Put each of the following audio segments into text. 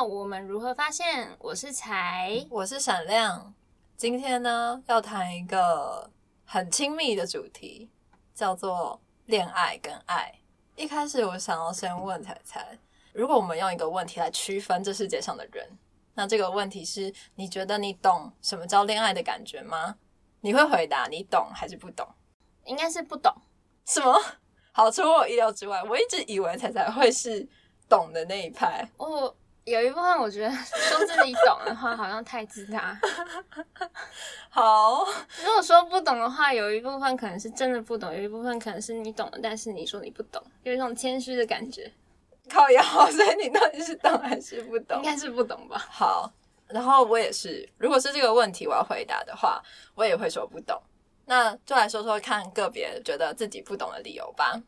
到我们如何发现，我是才，我是闪亮。今天呢，要谈一个很亲密的主题，叫做恋爱跟爱。一开始我想要先问彩彩，如果我们用一个问题来区分这世界上的人，那这个问题是：你觉得你懂什么叫恋爱的感觉吗？你会回答你懂还是不懂？应该是不懂。什么？好，出乎我意料之外。我一直以为彩彩会是懂的那一派。我有一部分我觉得说自己懂的话，好像太自大。好，如果说不懂的话，有一部分可能是真的不懂，有一部分可能是你懂的，但是你说你不懂，有一种谦虚的感觉。靠腰，所以你到底是懂还是不懂？应该是不懂吧。好，然后我也是，如果是这个问题我要回答的话，我也会说不懂。那就来说说看个别觉得自己不懂的理由吧。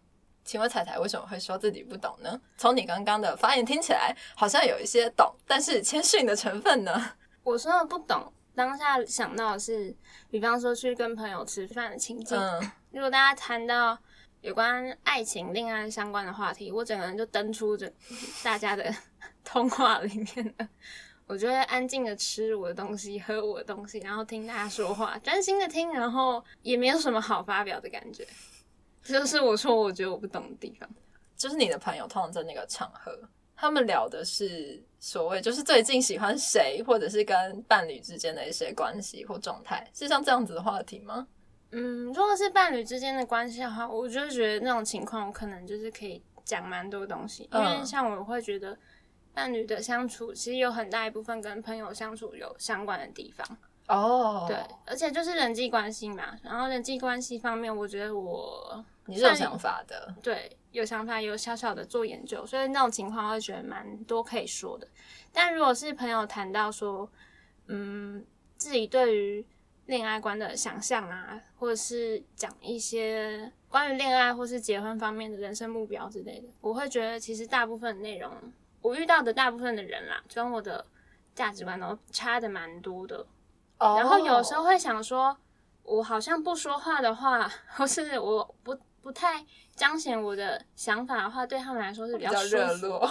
请问彩彩为什么会说自己不懂呢？从你刚刚的发言听起来，好像有一些懂，但是谦逊的成分呢？我说的不懂，当下想到的是，比方说去跟朋友吃饭的情景。嗯，如果大家谈到有关爱情、恋爱相关的话题，我整个人就登出这大家的 通话里面了。我就会安静的吃我的东西，喝我的东西，然后听大家说话，专心的听，然后也没有什么好发表的感觉。这就是我说我觉得我不懂的地方。就是你的朋友通常在那个场合，他们聊的是所谓就是最近喜欢谁，或者是跟伴侣之间的一些关系或状态，是像这样子的话题吗？嗯，如果是伴侣之间的关系的话，我就觉得那种情况，我可能就是可以讲蛮多东西，因为嗯像我会觉得伴侣的相处，其实有很大一部分跟朋友相处有相关的地方。哦，对，而且就是人际关系嘛，然后人际关系方面，我觉得我你是有想法的，对有想法，有小小的做研究，所以那种情况会觉得蛮多可以说的。但如果是朋友谈到说，嗯，自己对于恋爱观的想象啊，或者是讲一些关于恋爱或是结婚方面的人生目标之类的，我会觉得其实大部分内容，我遇到的大部分的人啦，跟我的价值观都差的蛮多的。哦然后有时候会想说，我好像不说话的话，或是我不不太彰显我的想法的话，对他们来说是比比较热络，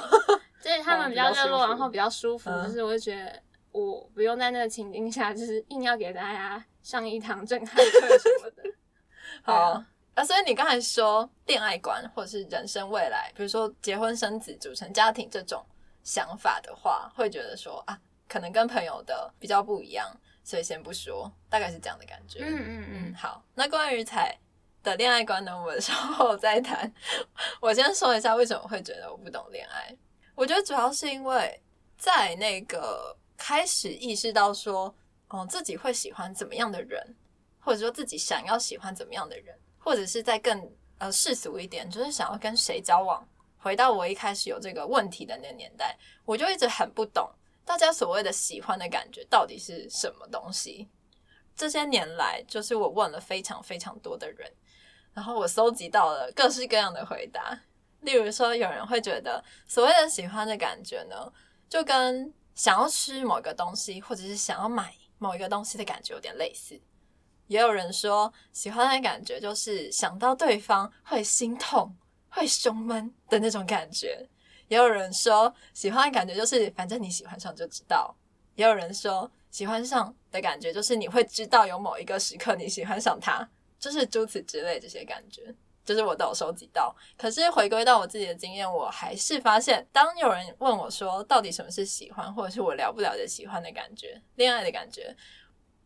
对 他们比较热络，然后比较舒服，嗯。就是我会觉得我不用在那个情境下，就是硬要给大家上一堂震撼课什么的。好。啊，所以你刚才说恋爱观或者是人生未来，比如说结婚生子、组成家庭这种想法的话，会觉得说啊，可能跟朋友的比较不一样，所以先不说，大概是这样的感觉。嗯嗯嗯，嗯，好。那关于彩的恋爱观呢，我们 稍后再谈。我先说一下为什么会觉得我不懂恋爱。我觉得主要是因为在那个开始意识到说，嗯，自己会喜欢怎么样的人，或者说自己想要喜欢怎么样的人，或者是在更呃世俗一点，就是想要跟谁交往。回到我一开始有这个问题的那个年代，我就一直很不懂大家所谓的喜欢的感觉到底是什么东西。这些年来，就是我问了非常非常多的人，然后我搜集到了各式各样的回答。例如说，有人会觉得所谓的喜欢的感觉呢，就跟想要吃某个东西，或者是想要买某一个东西的感觉有点类似。也有人说，喜欢的感觉就是想到对方会心痛、会胸闷的那种感觉。也有人说，喜欢的感觉就是反正你喜欢上就知道。也有人说，喜欢上的感觉就是你会知道有某一个时刻你喜欢上他，就是诸此之类这些感觉，就是我都有收集到。可是回归到我自己的经验，我还是发现，当有人问我说到底什么是喜欢，或者是我了不了解喜欢的感觉、恋爱的感觉，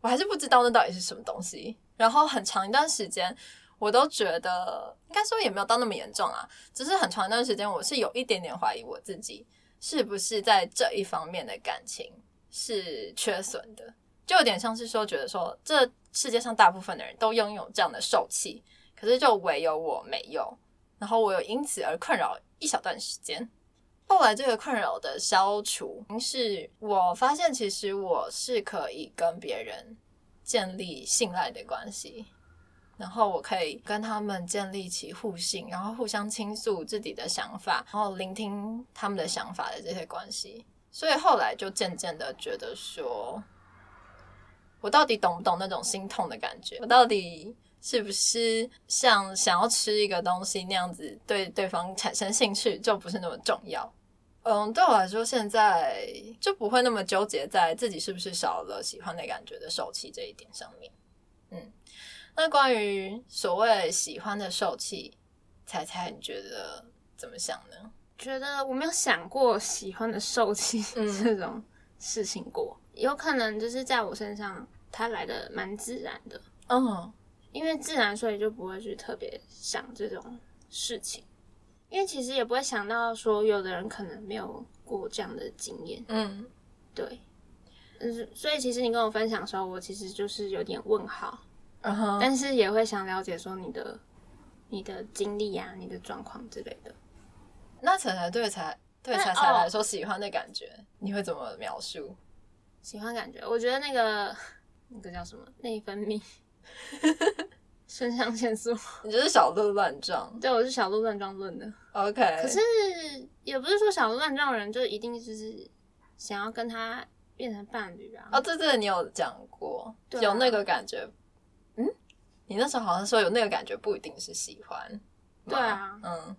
我还是不知道那到底是什么东西。然后很长一段时间，我都觉得应该说也没有到那么严重啊，只是很长一段时间，我是有一点点怀疑我自己是不是在这一方面的感情是缺损的，就有点像是说，觉得说这世界上大部分的人都拥有这样的受气，可是就唯有我没有，然后我有因此而困扰一小段时间。后来这个困扰的消除，是我发现其实我是可以跟别人建立信赖的关系，然后我可以跟他们建立起互信，然后互相倾诉自己的想法，然后聆听他们的想法的这些关系。所以后来就渐渐的觉得说，我到底懂不懂那种心痛的感觉？我到底是不是像想要吃一个东西那样子对对方产生兴趣，就不是那么重要？嗯，对我来说，现在就不会那么纠结在自己是不是少了喜欢的感觉的受气这一点上面。嗯，那关于所谓喜欢的受气，猜猜你觉得怎么想呢？觉得我没有想过喜欢的受气 这种事情过，有可能就是在我身上，它来的蛮自然的。嗯，因为自然，所以就不会去特别想这种事情。因为其实也不会想到说，有的人可能没有过这样的经验。嗯，对。嗯，所以其实你跟我分享的时候，我其实就是有点问号。嗯哼。但是也会想了解说你的、你的经历啊、你的状况之类的。那彩彩对彩对彩彩来说，喜欢的感觉你会怎么描述？喜欢感觉，我觉得那个那个叫什么内分泌。肾上腺素，你就是小鹿乱撞。对，我是小鹿乱撞论的。OK，可是也不是说小鹿乱撞的人就一定就是想要跟他变成伴侣啊。哦，对对，你有讲过，有那个感觉。嗯，你那时候好像说有那个感觉，不一定是喜欢。对啊，嗯，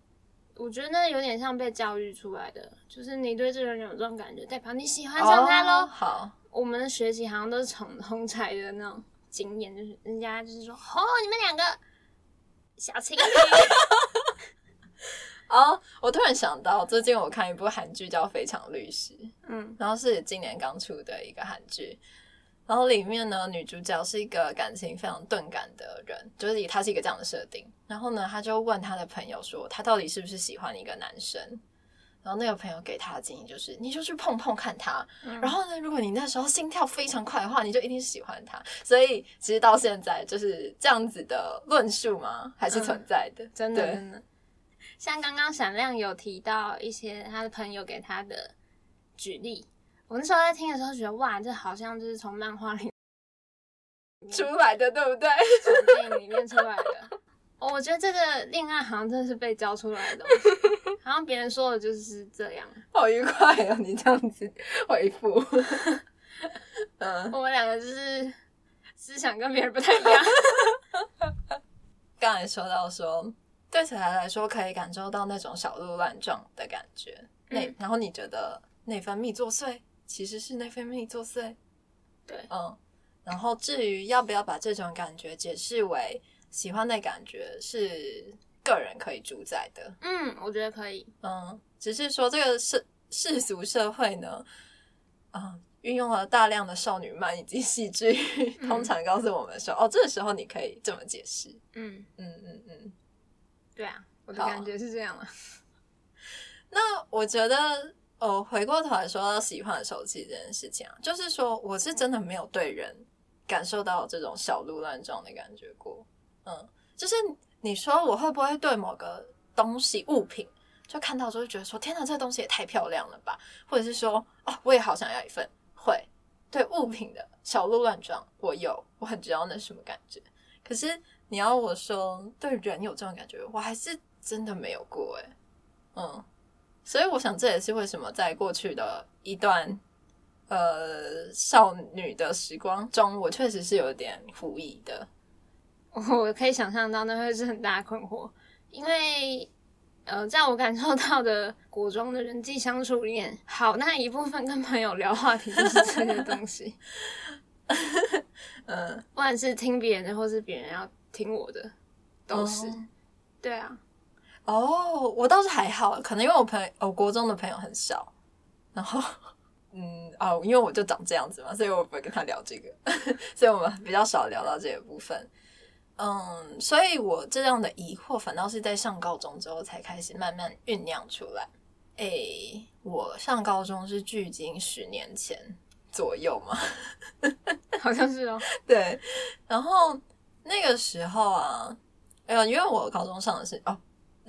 我觉得那有点像被教育出来的，就是你对这个人有这种感觉，代表你喜欢上他喽。好，我们的学习好像都是从通才的那种。经验就是人家就是说哦，你们两个小情侣 哦。我突然想到，最近我看一部韩剧叫《非常律师》，嗯，然后是今年刚出的一个韩剧，然后里面呢，女主角是一个感情非常钝感的人，就是以她是一个这样的设定。然后呢，她就问她的朋友说，她到底是不是喜欢一个男生？然后那个朋友给她的建议就是，你就去碰碰看他。然后呢，如果你那时候心跳非常快的话，你就一定是喜欢他。所以其实到现在就是这样子的论述吗？还是存在的？真的真的。像刚刚闪亮有提到一些他的朋友给他的举例，我那时候在听的时候觉得哇，这好像就是从漫画里 出来的，对不对？从电影里面出来的。我觉得这个恋爱好像真的是被教出来的，好像别人说的就是这样。好愉快哦，你这样子回复。嗯，我们两个就是思想跟别人不太一样。刚才说到说，对小孩来说可以感受到那种小鹿乱撞的感觉，内然后你觉得内分泌作祟，其实是内分泌作祟。对，嗯，然后至于要不要把这种感觉解释为。喜欢的感觉是个人可以主宰的，嗯，我觉得可以，嗯，只是说这个世世俗社会呢，啊，运用了大量的少女漫以及戏剧，通常告诉我们说，哦，这个时候你可以这么解释，嗯嗯嗯嗯，对啊，我的感觉是这样了。那我觉得，哦，回过头来说到喜欢的手机这件事情啊，就是说，我是真的没有对人感受到这种小鹿乱撞的感觉过。嗯，就是你说我会不会对某个东西物品就看到之后觉得说天哪，这东西也太漂亮了吧？或者是说哦，我也好想要一份。会对物品的小鹿乱撞，我有，我很知道那什么感觉。可是你要我说对人有这种感觉，我还是真的没有过哎。嗯，所以我想这也是为什么在过去的一段呃少女的时光中，我确实是有点狐疑的。我可以想象到那会是很大的困惑，因为呃，在我感受到的国中的人际相处里面，好那一部分跟朋友聊话题就是这些东西，嗯，不管是听别人的，或是别人要听我的，都是，对啊，哦，我倒是还好，可能因为我朋友，我国中的朋友很少，然后，嗯，哦，因为我就长这样子嘛，所以我不会跟他聊这个，所以我们比较少聊到这个部分。嗯，所以我这样的疑惑反倒是在上高中之后才开始慢慢酝酿出来。诶，我上高中是距今十年前左右嘛，好像是哦。对，然后那个时候啊，呃，因为我高中上的是哦，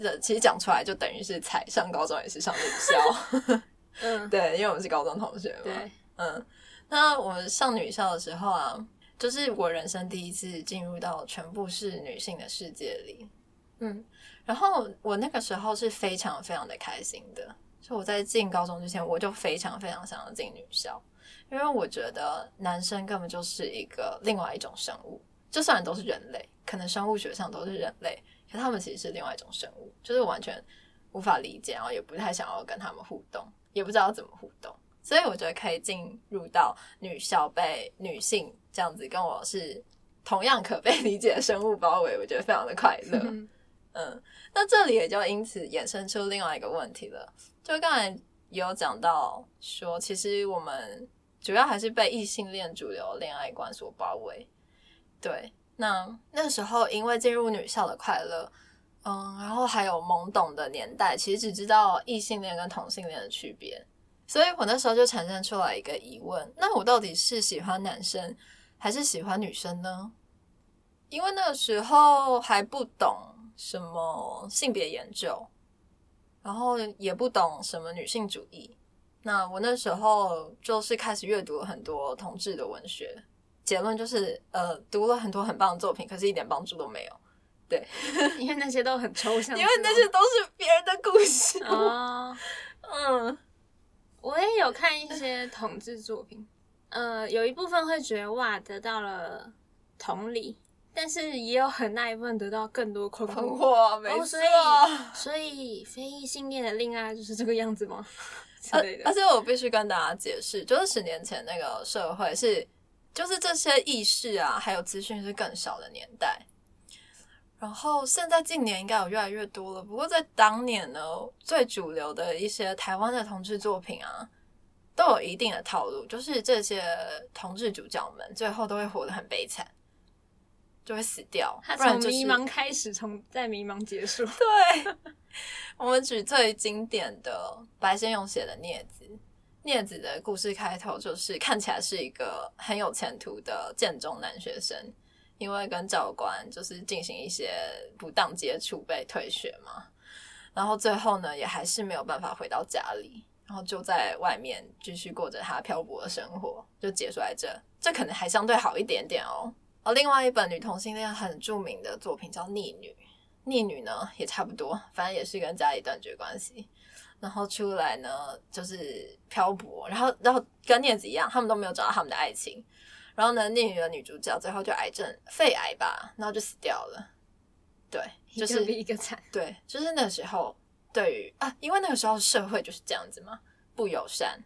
这其实讲出来就等于是才上高中也是上女校。嗯，对，因为我们是高中同学嘛。对，嗯，那我们上女校的时候啊。就是我人生第一次进入到全部是女性的世界里，嗯，然后我那个时候是非常非常的开心的。就我在进高中之前，我就非常非常想要进女校，因为我觉得男生根本就是一个另外一种生物，就算都是人类，可能生物学上都是人类，可他们其实是另外一种生物，就是完全无法理解，然后也不太想要跟他们互动。也不知道怎么互动，所以我觉得可以进入到女校被女性这样子跟我是同样可被理解的生物包围，我觉得非常的快乐。嗯，那这里也就因此衍生出另外一个问题了，就刚才也有讲到说，其实我们主要还是被异性恋主流恋爱观所包围。对，那那时候因为进入女校的快乐，嗯，然后还有懵懂的年代，其实只知道异性恋跟同性恋的区别，所以我那时候就产生出来一个疑问：那我到底是喜欢男生还是喜欢女生呢？因为那个时候还不懂。什么性别研究，然后也不懂什么女性主义。那我那时候就是开始阅读很多同志的文学，结论就是，呃，读了很多很棒的作品，可是一点帮助都没有。对，因为那些都很抽象，因为那些都是别人的故事啊。嗯，我也有看一些统治作品，呃，有一部分会觉得哇，得到了同理。但是也有很大一部分得到更多困惑，没错。所以，所以非异性恋的恋爱就是这个样子吗？而而且我必须跟大家解释，就是十年前那个社会是，就是这些意识啊，还有资讯是更少的年代。然后现在近年应该有越来越多了，不过在当年呢，最主流的一些台湾的同志作品啊，都有一定的套路，就是这些同志主角们最后都会活得很悲惨。就会死掉。他从迷茫开始，从在迷茫结束。对，我们举最经典的白先勇写的《镊子》。镊子的故事开头就是看起来是一个很有前途的建中男学生，因为跟教官就是进行一些不当接触被退学嘛，然后最后呢也还是没有办法回到家里，然后就在外面继续过着他漂泊的生活，就结束在这。这可能还相对好一点点哦。而另外一本女同性恋很著名的作品叫《逆女》，《逆女》呢也差不多，反正也是跟家里断绝关系，然后出来呢就是漂泊，然后然后跟念子一样，他们都没有找到他们的爱情，然后呢，《念女》的女主角最后就癌症，肺癌吧，然后就死掉了。对，就是一个惨。对，就是那时候对于啊，因为那个时候社会就是这样子嘛，不友善。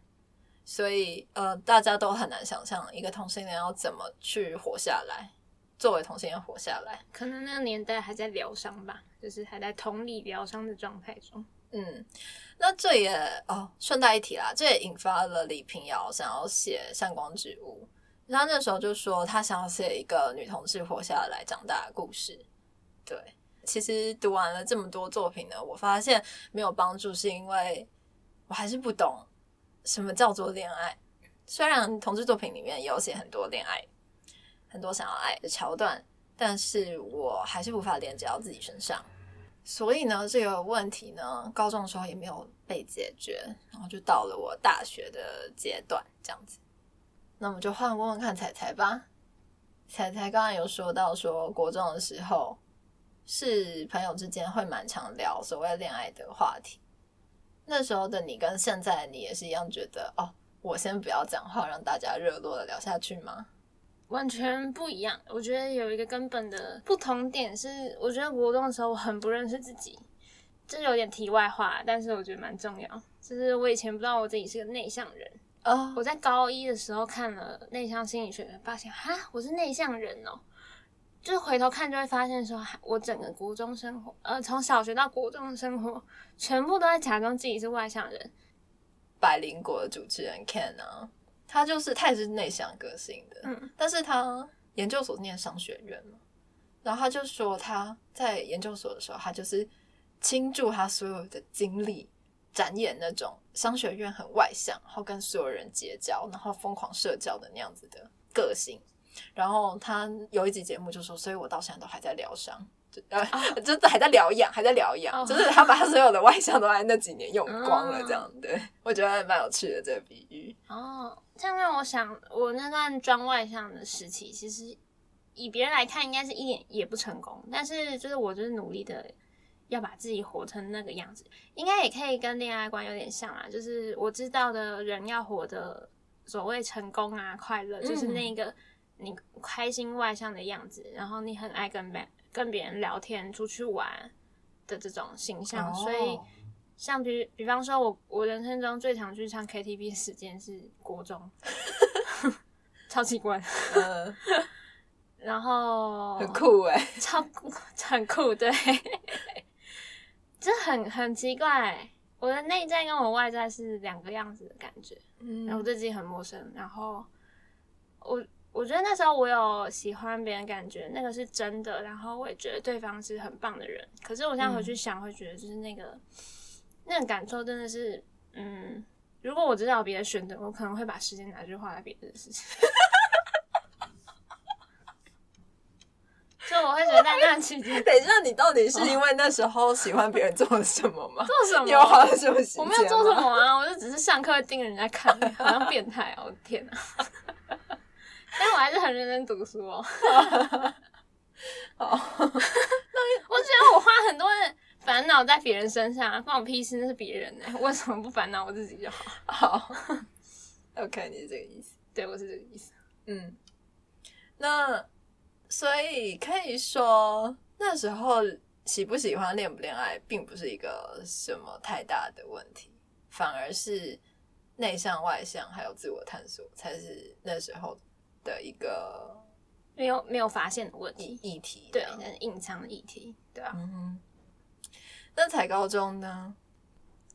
所以，呃，大家都很难想象一个同性恋要怎么去活下来，作为同性恋活下来。可能那个年代还在疗伤吧，就是还在同理疗伤的状态中。嗯，那这也哦，顺带一提啦，这也引发了李平遥想要写《善光之屋》，他那时候就说他想要写一个女同志活下来长大的故事。对，其实读完了这么多作品呢，我发现没有帮助，是因为我还是不懂。什么叫做恋爱？虽然同志作品里面有写很多恋爱，很多想要爱的桥段，但是我还是无法连接到自己身上。所以呢，这个问题呢，高中的时候也没有被解决，然后就到了我大学的阶段这样子。那我们就换问问看彩彩吧。彩彩刚刚有说到，说国中的时候是朋友之间会蛮常聊所谓恋爱的话题。那时候的你跟现在的你也是一样，觉得哦，我先不要讲话，让大家热络的聊下去吗？完全不一样。我觉得有一个根本的不同点是，我觉得国中的时候我很不认识自己，这有点题外话，但是我觉得蛮重要。就是我以前不知道我自己是个内向人哦，我在高一的时候看了内向心理学，发现哈，我是内向人哦。就是回头看就会发现，说我整个国中生活，呃，从小学到国中的生活，全部都在假装自己是外向人。百灵果的主持人 Ken 啊，他就是他也是内向个性的，嗯，但是他研究所念商学院嘛，然后他就说他在研究所的时候，他就是倾注他所有的精力，展演那种商学院很外向，然后跟所有人结交，然后疯狂社交的那样子的个性。然后他有一集节目就说，所以我到现在都还在疗伤，呃，就是还在疗养，还在疗养，就是他把他所有的外向都在那几年用光了，这样对我觉得蛮有趣的这个比喻。哦，这样让我想，我那段装外向的时期，其实以别人来看，应该是一点也不成功，但是就是我就是努力的要把自己活成那个样子，应该也可以跟恋爱观有点像啊，就是我知道的人要活的所谓成功啊，快乐，就是那个。你开心外向的样子，然后你很爱跟别跟别人聊天、出去玩的这种形象，所以像比比方说我我人生中最常去唱 KTV 的时间是国中，超奇怪，嗯，然后 很酷 哎、超酷，很酷，对，这很很奇怪。我的内在跟我外在是两个样子的感觉，然后我嗯对自己很陌生。然后我我觉得那时候我有喜欢别人，感觉那个是真的，然后我也觉得对方是很棒的人。可是我现在回去想，会觉得就是那个那个感受真的是，嗯，如果我知道有别的选择，我可能会把时间拿去花在别的事情。就我会觉得在那段期间 等一下，你到底是因为那时候喜欢别人做了什么吗？做什么？你有花了什么时间我没有做什吗？么啊，我就只是上课盯着人家看，好像变态哦！我的天哪！但我还是很认真读书哦。好，我觉得我花很多的烦恼在别人身上啊，关我屁事，那是别人呢、为什么不烦恼我自己就好？好，OK，你是这个意思。对我是这个意思。嗯，那所以可以说那时候喜不喜欢、恋不恋爱，并不是一个什么太大的问题，反而是内向、外向还有自我探索才是那时候的一个没有没有发现的问议题，议题。对隐藏的议题，对啊。嗯哼，那才高中呢？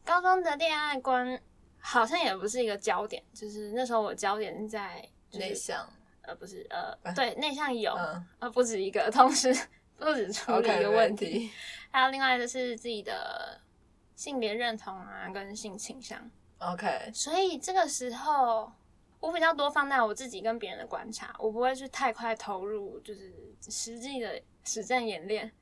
高中的恋爱观好像也不是一个焦点，就是那时候我焦点是在、就是、内向，呃不是呃嗯对内向有、嗯呃不止一个，同时不止处理一个问题。题。还有另外就是自己的性别认同啊，跟性倾向。OK，所以这个时候，我比较多放在我自己跟别人的观察，我不会去太快投入，就是实际的实战演练。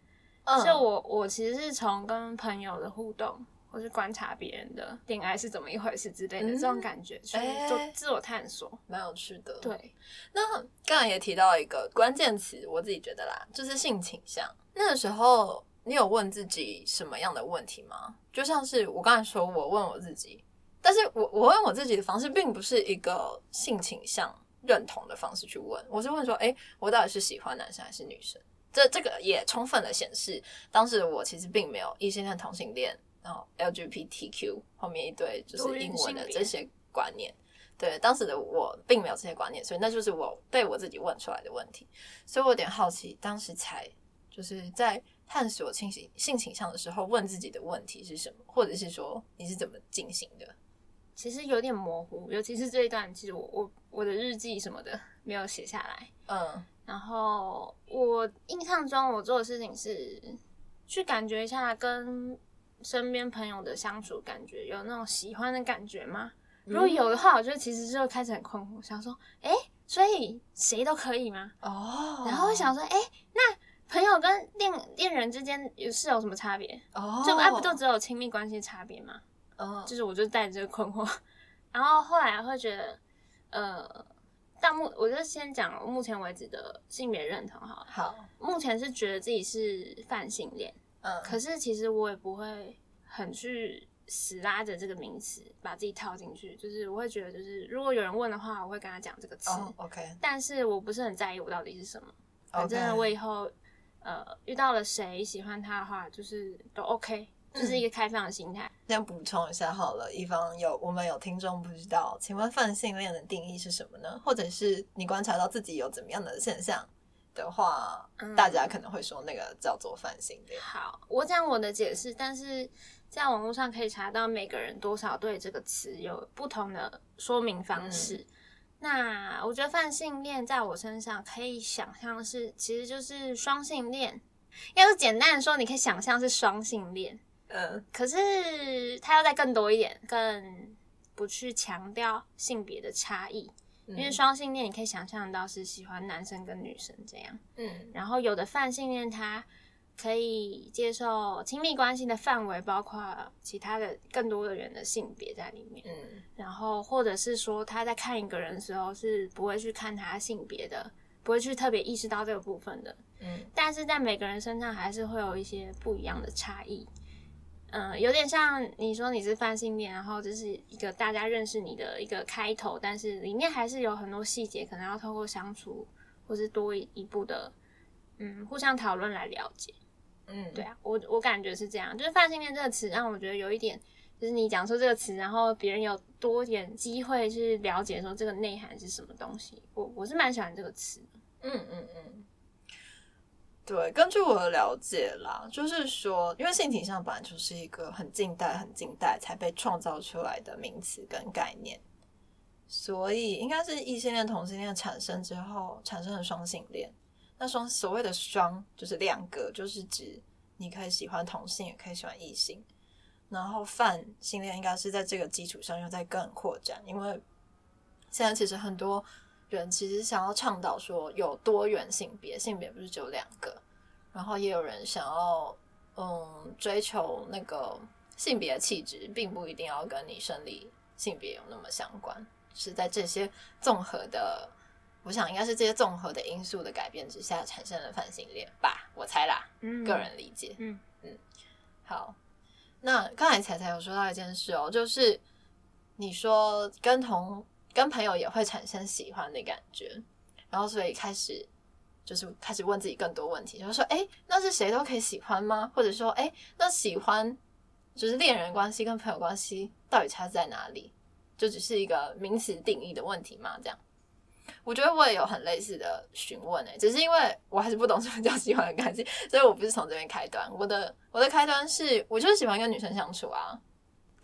嗯所以我我其实是从跟朋友的互动，或是观察别人的恋爱是怎么一回事之类的、嗯这种感觉，去哎做自我探索。蛮有趣的。对，那刚才也提到一个关键词，我自己觉得啦，就是性倾向。那个时候，你有问自己什么样的问题吗？就像是我刚才说，我问我自己，但是我我问我自己的方式，并不是一个性倾向认同的方式去问，我是问说，诶，我到底是喜欢男生还是女生？这这个也充分的显示，当时我其实并没有异性恋、同性恋，然后 LGBTQ 后面一堆就是英文的这些观念。对，当时的我并没有这些观念，所以那就是我被我自己问出来的问题。所以我有点好奇，当时才就是在探索性性性倾向的时候，问自己的问题是什么，或者是说你是怎么进行的？其实有点模糊，尤其是这一段，其实我我我的日记什么的没有写下来。嗯然后我印象中，我做的事情是去感觉一下跟身边朋友的相处，感觉有那种喜欢的感觉吗？如果有的话，我就其实就开始很困惑，想说，哎、所以谁都可以吗？哦然后会想说，哎、那朋友跟恋恋人之间有是有什么差别？哦，就哎、不就只有亲密关系差别吗？嗯就是我就带着这个困惑，然后后来会觉得，呃，到目我就先讲目前为止的性别认同好了。好，目前是觉得自己是泛性恋，嗯可是其实我也不会很去死拉着这个名词把自己套进去，就是我会觉得，就是如果有人问的话，我会跟他讲这个词，哦，OK，但是我不是很在意我到底是什么。反正我以后呃遇到了谁喜欢他的话，就是都 OK，就是一个开放的心态。先补充一下好了，以防有我们有听众不知道，请问泛性恋的定义是什么呢？或者是你观察到自己有怎么样的现象的话，嗯大家可能会说那个叫做泛性恋。好，我讲我的解释，但是在网络上可以查到每个人多少对这个词有不同的说明方式。那我觉得泛性恋在我身上可以想象是，其实就是双性恋。要是简单的说，你可以想象是双性恋，嗯可是他要再更多一点，更不去强调性别的差异。因为双性恋，你可以想象到是喜欢男生跟女生这样。嗯然后有的泛性恋他可以接受亲密关系的范围，包括其他的更多的人的性别在里面。嗯然后或者是说他在看一个人的时候是不会去看他性别的，不会去特别意识到这个部分的。嗯但是在每个人身上还是会有一些不一样的差异。嗯，有点像你说你是泛性恋，然后这是一个大家认识你的一个开头，但是里面还是有很多细节，可能要透过相处或是多一一步的，嗯，互相讨论来了解。嗯，对啊，我我感觉是这样，就是泛性恋这个词让我觉得有一点就是你讲出这个词，然后别人有多点机会去了解说这个内涵是什么东西。我我是蛮喜欢这个词的。嗯嗯嗯，对，根据我的了解啦，就是说，因为性倾向本来就是一个很近代、很近代才被创造出来的名词跟概念，所以应该是异性恋、同性恋产生之后产生了双性恋。那双所谓的双就是两个，就是指你可以喜欢同性，也可以喜欢异性。然后泛性恋应该是在这个基础上又在更扩展，因为现在其实很多。人其实想要倡导说有多元性别，性别不是只有两个，然后也有人想要嗯追求那个性别气质，并不一定要跟你生理性别有那么相关，是在这些综合的，我想应该是这些综合的因素的改变之下产生了泛性恋吧，我猜啦，嗯，个人理解，嗯。嗯，好，那刚才彩彩有说到一件事哦，就是你说跟同。跟朋友也会产生喜欢的感觉，然后所以开始就是开始问自己更多问题，就是说，哎，那是谁都可以喜欢吗？或者说，哎，那喜欢就是恋人关系跟朋友关系到底差在哪里？就只是一个名词定义的问题吗？这样，我觉得我也有很类似的询问，诶，只是因为我还是不懂什么叫喜欢的关系，所以我不是从这边开端。我的我的开端是，我就是喜欢跟女生相处啊。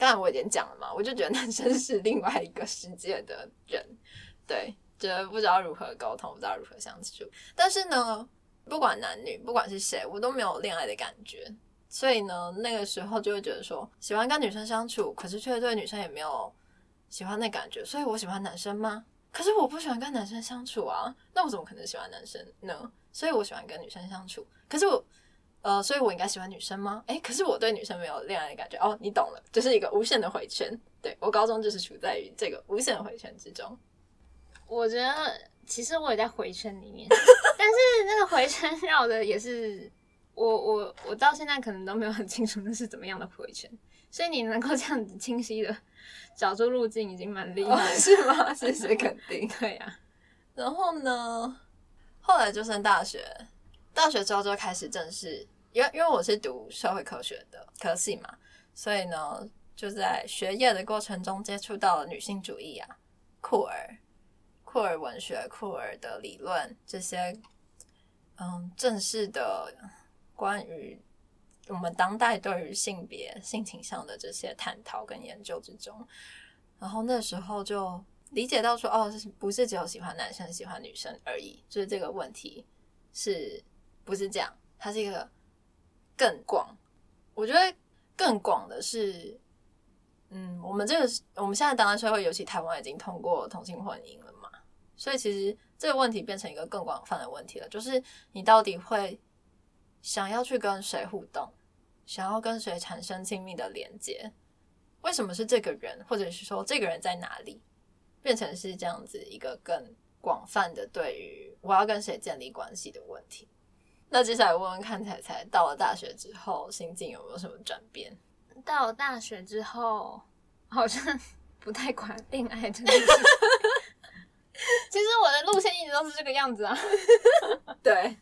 刚才我已经讲了嘛，我就觉得男生是另外一个世界的人，对，觉得不知道如何沟通，不知道如何相处。但是呢，不管男女，不管是谁，我都没有恋爱的感觉。所以呢，那个时候就会觉得说，喜欢跟女生相处，可是却对女生也没有喜欢的感觉。所以我喜欢男生吗？可是我不喜欢跟男生相处啊，那我怎么可能喜欢男生呢？所以我喜欢跟女生相处，可是我。呃，所以我应该喜欢女生吗？哎，可是我对女生没有恋爱的感觉哦，你懂了，就是一个无限的回圈。对我高中就是处在于这个无限的回圈之中。我觉得其实我也在回圈里面，但是那个回圈绕的也是我我我到现在可能都没有很清楚那是怎么样的回圈。所以你能够这样子清晰的找出路径，已经蛮厉害了，是吗？谢谢肯定。对呀。然后呢，后来就上大学。大学之后就开始正式，因为因为我是读社会科学的科系嘛，所以呢就在学业的过程中接触到了女性主义啊、库尔、库尔文学、库尔的理论这些，嗯，正式的关于我们当代对于性别、性倾向的这些探讨跟研究之中，然后那时候就理解到说，哦，不是只有喜欢男生、喜欢女生而已，就是这个问题是。不是这样，它是一个更广。我觉得更广的是，嗯，我们这个我们现在当代社会，尤其台湾已经通过同性婚姻了嘛，所以其实这个问题变成一个更广泛的问题了。就是你到底会想要去跟谁互动，想要跟谁产生亲密的连接？为什么是这个人，或者是说这个人在哪里，变成是这样子一个更广泛的对于我要跟谁建立关系的问题？那接下来问问看，彩彩到了大学之后，心境有没有什么转变？到了大学之后，好像不太管恋爱这件事。其实我的路线一直都是这个样子啊。对，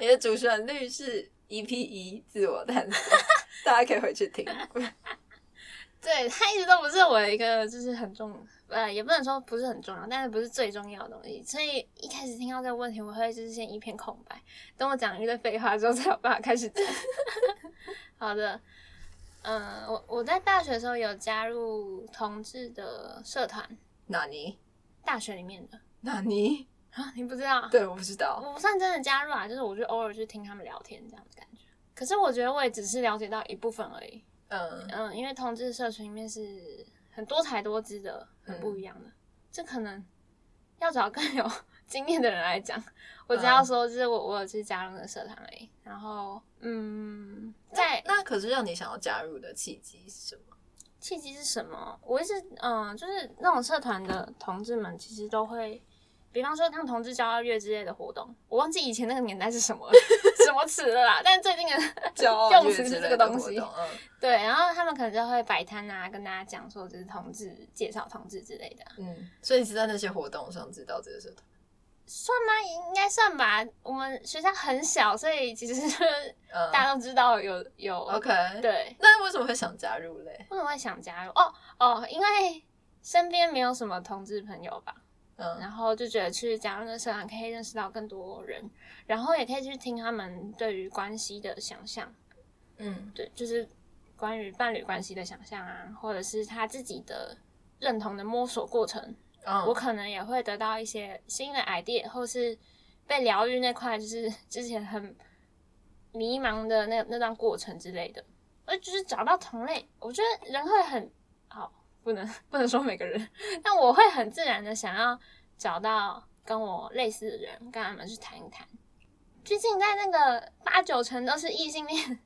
你的主旋律是 EP 一自我探索，大家可以回去听。对他一直都不是我一个，就是很重。呃，也不能说不是很重要，但是不是最重要的东西。所以一开始听到这个问题，我会就是先一片空白，等我讲一堆废话之后，才有办法开始讲。好的，嗯，我我在大学的时候有加入同志的社团。哪尼？大学里面的。哪尼？啊，你不知道？对，我不知道。我不算真的加入啊，就是我就偶尔去听他们聊天这样的感觉。可是我觉得我也只是了解到一部分而已。嗯嗯，因为同志社群里面是。很多才多姿的，很不一样的。这可能要找更有 经验的人来讲。我只要说，就是我我有去加入的社团而已。然后，嗯，在那可是让你想要加入的契机是什么？契机是什么？我一直嗯，就是那种社团的同志们，其实都会。比方说，像同志交二月之类的活动，我忘记以前那个年代是什么 什么词了啦。但是最近的 用词是这个东西，对。然后他们可能就会摆摊啊，跟大家讲说就是同志，介绍同志之类的。嗯，所以你是在那些活动上知道这个社团？算吗？应该算吧。我们学校很小，所以其实嗯 大家都知道有有。，OK，对，那为什么会想加入嘞？为什么会想加入？哦哦，因为身边没有什么同志朋友吧，嗯。然后就觉得去加入那个社团可以认识到更多人，然后也可以去听他们对于关系的想象，嗯。对，就是关于伴侣关系的想象啊，或者是他自己的认同的摸索过程，我嗯可能也会得到一些新的 idea，或是被疗愈那块，就是 之前很迷茫的那那段过程之类的。呃，就是找到同类，我觉得人会很好，不能 不能说每个人，但我会很自然的想要找到跟我类似的人，跟他们去谈一谈。毕竟在那个八九成都是异性恋，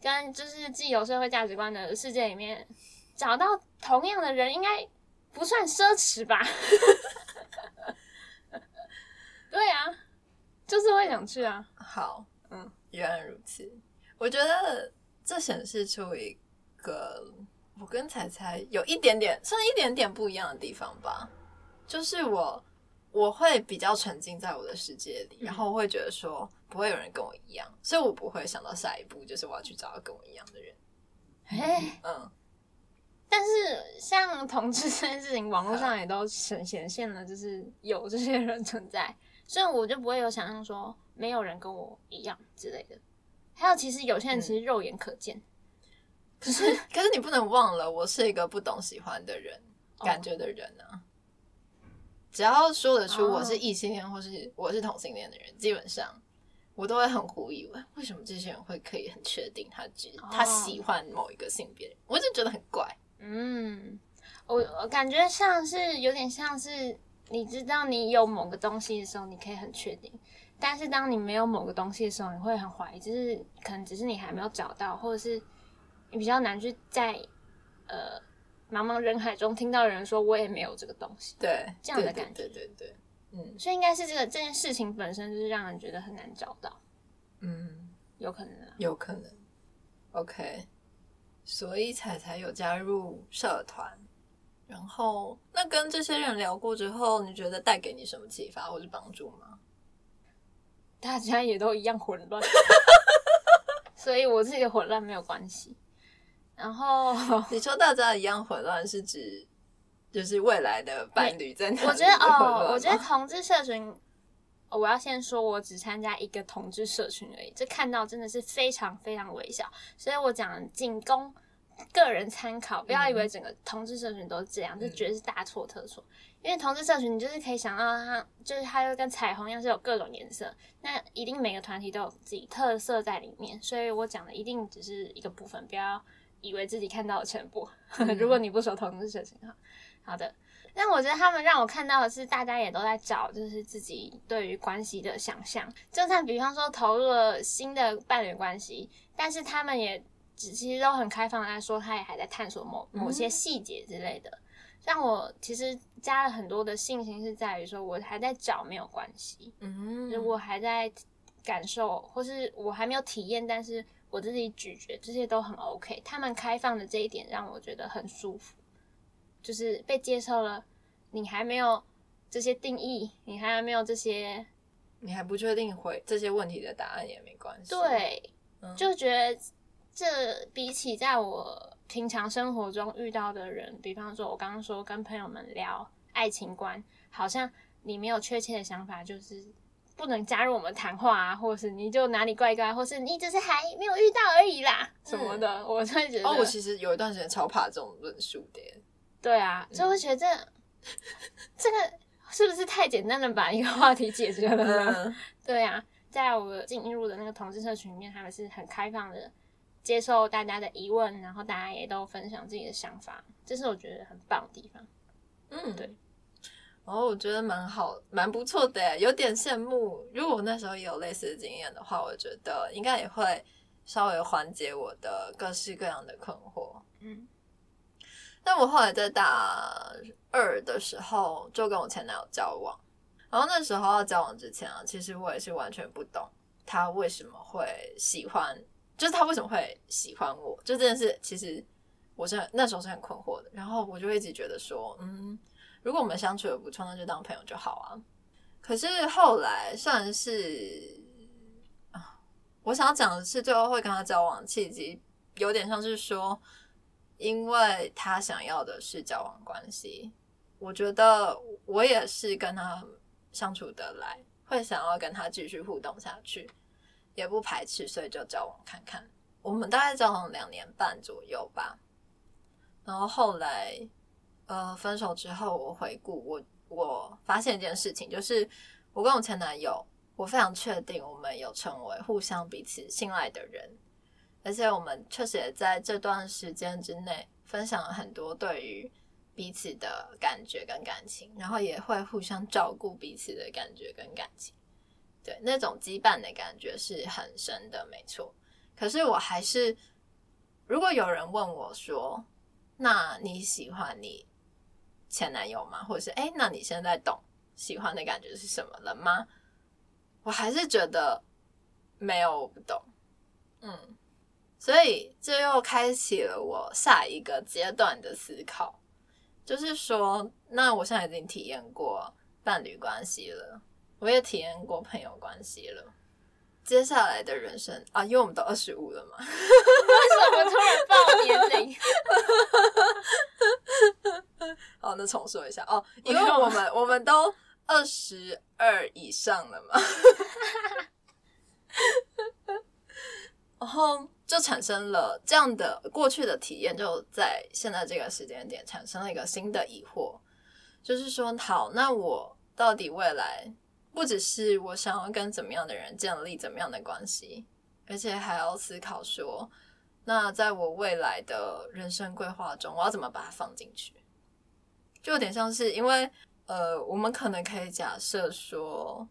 跟就是既有社会价值观的世界里面，找到同样的人，应该不算奢侈吧？对啊，就是会想去啊。好，嗯，原来如此。我觉得这显示出一个我跟彩彩有一点点，算一点点不一样的地方吧。就是我我会比较沉浸在我的世界里，嗯然后会觉得说不会有人跟我一样，所以我不会想到下一步就是我要去找到跟我一样的人。哎、嗯，但是像同志这件事情，网络上也都显显现了，就是有这些人存在，所以我就不会有想象说没有人跟我一样之类的。还有，其实有些人其实肉眼可见，可是 可是你不能忘了，我是一个不懂喜欢的人、哦感觉的人啊。只要说得出哦我是异性恋或是我是同性恋的人，基本上我都会很狐疑，为为什么这些人会可以很确定他只他喜欢某一个性别？我就觉得很怪。嗯，我我感觉像是有点像是你知道你有某个东西的时候，你可以很确定，但是当你没有某个东西的时候，你会很怀疑，就是可能只是你还没有找到，或者是你比较难去在呃茫茫人海中听到人说我也没有这个东西，对，这样的感觉对对对对，嗯所以应该是这个这件事情本身就是让人觉得很难找到，嗯，有可能啊。有可能。OK，所以彩彩有加入社团，然后那跟这些人聊过之后，你觉得带给你什么启发或是帮助吗？大家也都一样混乱，所以我自己的混乱没有关系。然后你说大家一样混乱，是指就是未来的伴侣在哪我觉得哦，我觉得同志社群，哦我要先说，我只参加一个同志社群而已，这看到真的是非常非常微小，所以我讲仅供个人参考，不要以为整个同志社群都是这样，就觉得是大错特错。因为同志社群，你就是可以想到它，就是它就跟彩虹一样，是有各种颜色，那一定每个团体都有自己特色在里面，所以我讲的一定只是一个部分，不要以为自己看到了全部。如果你不说同志社群哈，好的。但我觉得他们让我看到的是，大家也都在找，就是自己对于关系的想象。就算比方说投入了新的伴侣关系，但是他们也只其实都很开放的在说，他也还在探索某某些细节之类的。让我其实加了很多的信心，是在于说我还在找没有关系，嗯，如果还在感受，或是我还没有体验，但是我自己咀嚼，这些都很 OK。他们开放的这一点让我觉得很舒服，就是被接受了。你还没有这些定义，你还没有这些你还不确定回这些问题的答案也没关系。，对，嗯就觉得这比起在我平常生活中遇到的人，比方说我刚刚说跟朋友们聊爱情观，好像你没有确切的想法，就是不能加入我们谈话啊，或是你就哪里怪怪，或是你只是还没有遇到而已啦什么的，我就会觉得哦，我其实有一段时间超怕这种论述的。对啊，就会觉得这、这个是不是太简单的把一个话题解决了呢？嗯，对啊，在我进入的那个同志社群里面，他们是很开放的，接受大家的疑问，然后大家也都分享自己的想法，这是我觉得很棒的地方。嗯，对。然后我觉得蛮好，蛮不错的耶，有点羡慕。如果我那时候也有类似的经验的话，我觉得应该也会稍微缓解我的各式各样的困惑。嗯，但我后来在大二的时候就跟我前男友交往，然后那时候要交往之前啊，其实我也是完全不懂他为什么会喜欢，就是他为什么会喜欢我，就这件事其实我是很那时候是很困惑的。然后我就一直觉得说，嗯，如果我们相处的不错，那就当朋友就好啊。可是后来算是啊，我想要讲的是，最后会跟他交往契机，有点像是说，因为他想要的是交往关系，我觉得我也是跟他相处得来，会想要跟他继续互动下去，也不排斥，所以就交往看看。我们大概交往两年半左右吧，然后后来呃分手之后，我回顾我。我发现一件事情，就是我跟我前男友，我非常确定我们有成为互相彼此信赖的人，而且我们确实也在这段时间之内分享了很多对于彼此的感觉跟感情，然后也会互相照顾彼此的感觉跟感情，对那种羁绊的感觉是很深的，没错。可是我还是，如果有人问我说：“那你喜欢你？”前男友吗？或者是哎，那你现在懂喜欢的感觉是什么了吗？我还是觉得没有，我不懂。嗯，所以这又开启了我下一个阶段的思考，就是说，那我现在已经体验过伴侣关系了，我也体验过朋友关系了。接下来的人生啊，因为我们都二十五了嘛，为什么突然报年龄？好，那重说一下哦，因为我们我们都二十二以上了嘛，然后就产生了这样的过去的体验，就在现在这个时间点产生了一个新的疑惑，就是说，好，那我到底未来？不只是我想要跟怎么样的人建立怎么样的关系，而且还要思考说，那在我未来的人生规划中，我要怎么把它放进去？就有点像是，因为呃，我们可能可以假设说，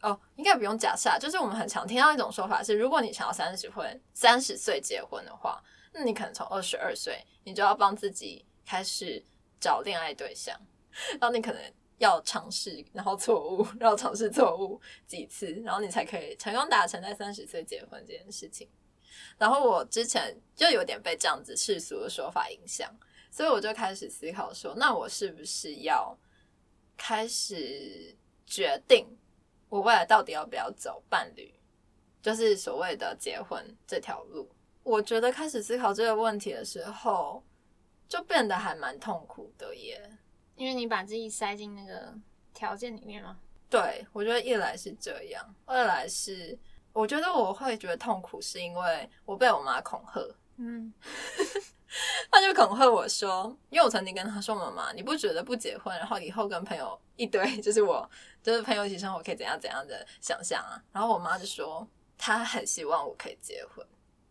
哦，应该不用假设，就是我们很常听到一种说法是，如果你想要三十婚三十岁结婚的话，那你可能从二十二岁，你就要帮自己开始找恋爱对象，然后你可能。要尝试，然后错误，然后尝试错误几次，然后你才可以成功达成在三十岁结婚这件事情。然后我之前就有点被这样子世俗的说法影响，所以我就开始思考说，那我是不是要开始决定我未来到底要不要走伴侣，就是所谓的结婚这条路？我觉得开始思考这个问题的时候，就变得还蛮痛苦的耶。因为你把自己塞进那个条件里面吗？对，我觉得一来是这样，二来是我觉得我会觉得痛苦，是因为我被我妈恐吓。嗯，他就恐吓我说，因为我曾经跟他说：“妈妈，你不觉得不结婚，然后以后跟朋友一堆，就是我就是朋友一起生活，可以怎样怎样的想象啊？”然后我妈就说：“她很希望我可以结婚，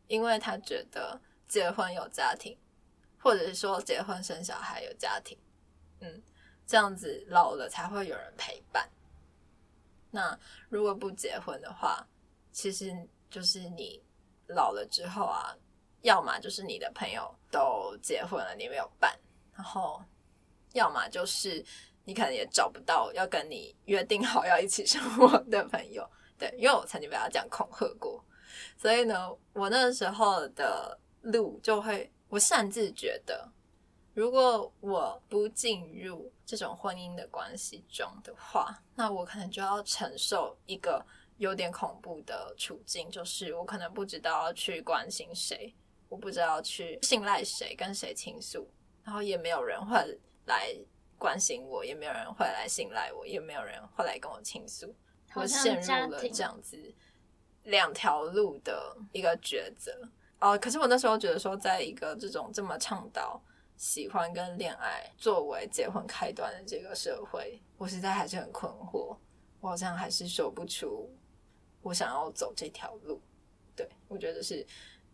因为她觉得结婚有家庭，或者是说结婚生小孩有家庭。”嗯，这样子老了才会有人陪伴。那如果不结婚的话，其实就是你老了之后啊，要么就是你的朋友都结婚了，你没有伴；然后要么就是你可能也找不到要跟你约定好要一起生活的朋友。对，因为我曾经被他这样恐吓过，所以呢，我那时候的路就会，我擅自觉得。如果我不进入这种婚姻的关系中的话，那我可能就要承受一个有点恐怖的处境，就是我可能不知道要去关心谁，我不知道去信赖谁，跟谁倾诉，然后也没有人会来关心我，也没有人会来信赖我，也没有人会来跟我倾诉，我陷入了这样子两条路的一个抉择。哦，可是我那时候觉得说，在一个这种这么倡导。喜欢跟恋爱作为结婚开端的这个社会，我实在还是很困惑。我好像还是说不出我想要走这条路。对我觉得是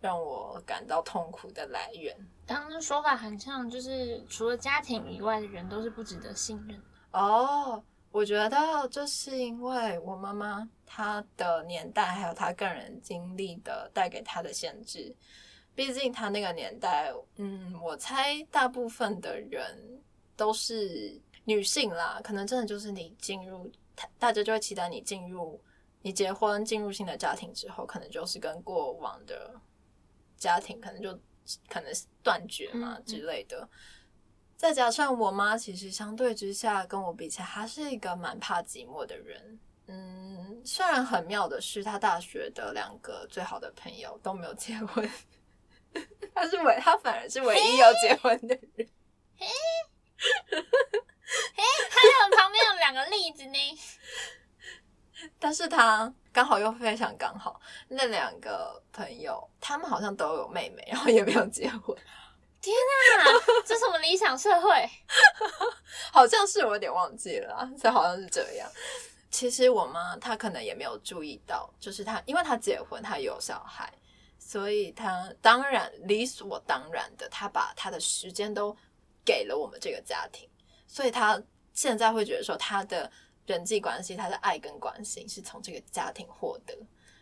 让我感到痛苦的来源。刚刚说法很像，就是除了家庭以外的人都是不值得信任。哦，我觉得就是因为我妈妈她的年代还有她个人经历的带给她的限制。毕竟他那个年代，嗯，我猜大部分的人都是女性啦，可能真的就是你进入，大家就会期待你进入，你结婚进入新的家庭之后，可能就是跟过往的家庭可能就可能断绝嘛之类的。再加上我妈，其实相对之下跟我比起来，她是一个蛮怕寂寞的人。嗯，虽然很妙的是，她大学的两个最好的朋友都没有结婚，他是唯，他反而是唯一要结婚的人。还有旁边有两个例子呢。但是他刚好又非常刚好，那两个朋友他们好像都有妹妹，然后也没有结婚。天哪，这是什么理想社会？好像是我有点忘记了啊，这好像是这样。其实我妈她可能也没有注意到，就是她，因为她结婚，她有小孩，所以他当然理所当然的，他把他的时间都给了我们这个家庭，所以他现在会觉得说，他的人际关系、他的爱跟关心是从这个家庭获得。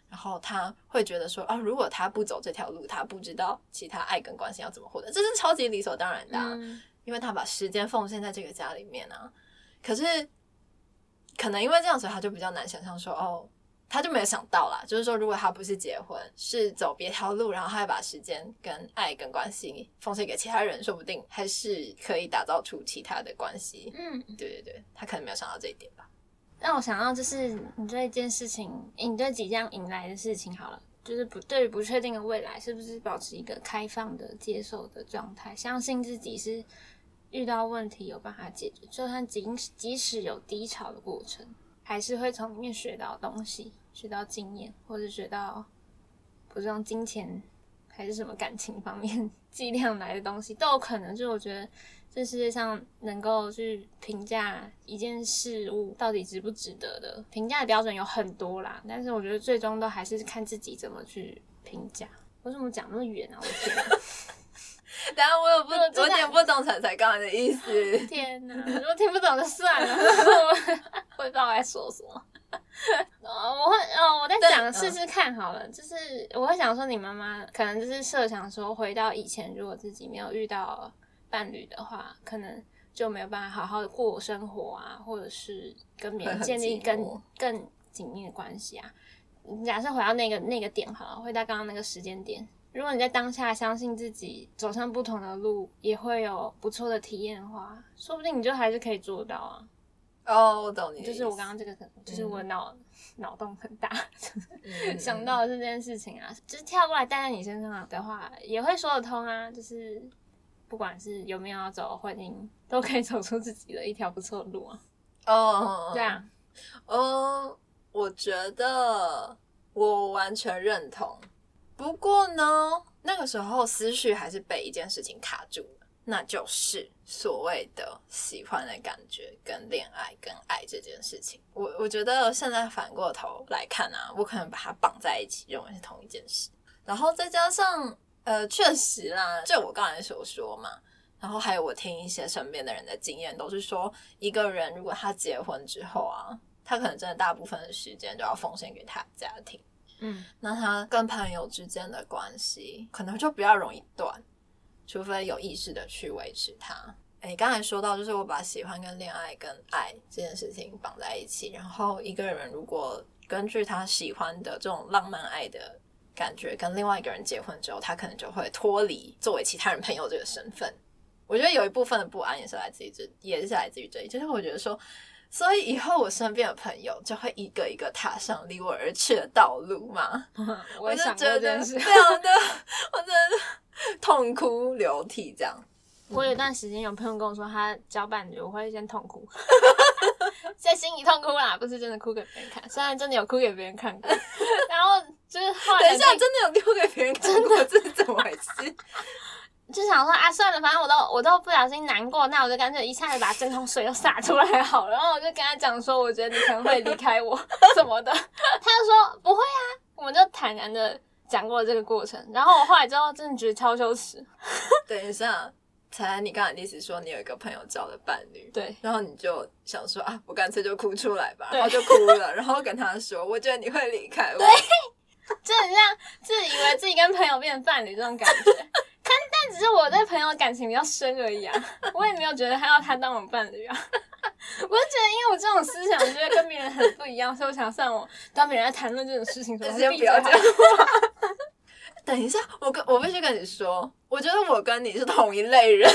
然后他会觉得说啊，如果他不走这条路，他不知道其他爱跟关心要怎么获得，这是超级理所当然的，因为他把时间奉献在这个家里面啊。可是可能因为这样子，他就比较难想象说，哦，他就没有想到啦，就是说，如果他不是结婚，是走别条路，然后他还把时间跟爱跟关系奉献给其他人，说不定还是可以打造出其他的关系。嗯，对对对，他可能没有想到这一点吧。让我想到，就是你这一件事情，你对即将迎来的事情，好了，就是不对于不确定的未来，是不是保持一个开放的、接受的状态？相信自己是遇到问题有办法解决，就算即即使有低潮的过程，还是会从里面学到东西，学到经验，或者学到不是用金钱还是什么感情方面 计量来的东西，都有可能。就我觉得。这世界上能够去评价一件事物到底值不值得的评价的标准有很多啦，但是我觉得最终都还是看自己怎么去评价。为什么讲那么远啊？我天！等下我有不，我有点不懂彩彩刚才的意思。天哪！如果听不懂就算了，我也不知道在说什么。我会哦，我在想试试看好了，就是我会想说，你妈妈可能就是设想说，回到以前，如果自己没有遇到。伴侣的话，可能就没有办法好好的过生活啊，或者是跟别人建立更更紧密的关系啊。假设回到那个那个点好了，回到刚刚那个时间点，如果你在当下相信自己走上不同的路也会有不错的体验的话，说不定你就还是可以做到啊。哦，我懂你，就是我刚刚这个，就是我脑脑洞很大，想到的是这件事情啊，就是跳过来带在你身上的话，也会说得通啊，就是。不管是有没有要走婚姻，都可以走出自己的一条不错的路啊。哦，对啊，嗯，我觉得我完全认同。不过呢，那个时候思绪还是被一件事情卡住了，那就是所谓的喜欢的感觉跟恋爱跟爱这件事情。我我觉得现在反过头来看啊，我可能把它绑在一起，认为是同一件事。然后再加上。呃，确实啦，就我刚才所说嘛，然后还有我听一些身边的人的经验，都是说，一个人如果他结婚之后啊，他可能真的大部分的时间都要奉献给他家庭，嗯，那他跟朋友之间的关系可能就比较容易断，除非有意识的去维持它。哎，刚才说到，就是我把喜欢跟恋爱跟爱这件事情绑在一起，然后一个人如果根据他喜欢的这种浪漫爱的。感觉跟另外一个人结婚之后，他可能就会脱离作为其他人朋友这个身份。我觉得有一部分的不安也是来自于这，也是来自于这里。就是我觉得说，所以以后我身边的朋友就会一个一个踏上离我而去的道路嘛。我就觉得非常的，我真的痛哭流涕这样。我有段时间有朋友跟我说，他交伴侣，我会先痛哭，在心里痛哭啦，不是真的哭给别人看。虽然真的有哭给别人看过，然后就是等一下真的有哭给别人看过，这是怎么回事？就想说啊，算了，反正我都我都不小心难过，那我就干脆一下子把这桶水都洒出来好了。然后我就跟他讲说，我觉得你可能会离开我 什么的。他就说不会啊，我们就坦然的讲过这个过程。然后我后来之后真的觉得超羞耻。等一下。才你刚才意思说你有一个朋友交了伴侣，对，然后你就想说啊，我干脆就哭出来吧，然后就哭了，然后跟他说，我觉得你会离开我，对，就很像自以为自己跟朋友变成伴侣这种感觉，看，但只是我对朋友感情比较深而已啊，我也没有觉得他要他当我伴侣啊，我就觉得因为我这种思想，我觉得跟别人很不一样，所以我想算我当别人在谈论这种事情时，先不要讲话。等一下，我跟我必须跟你说，我觉得我跟你是同一类人。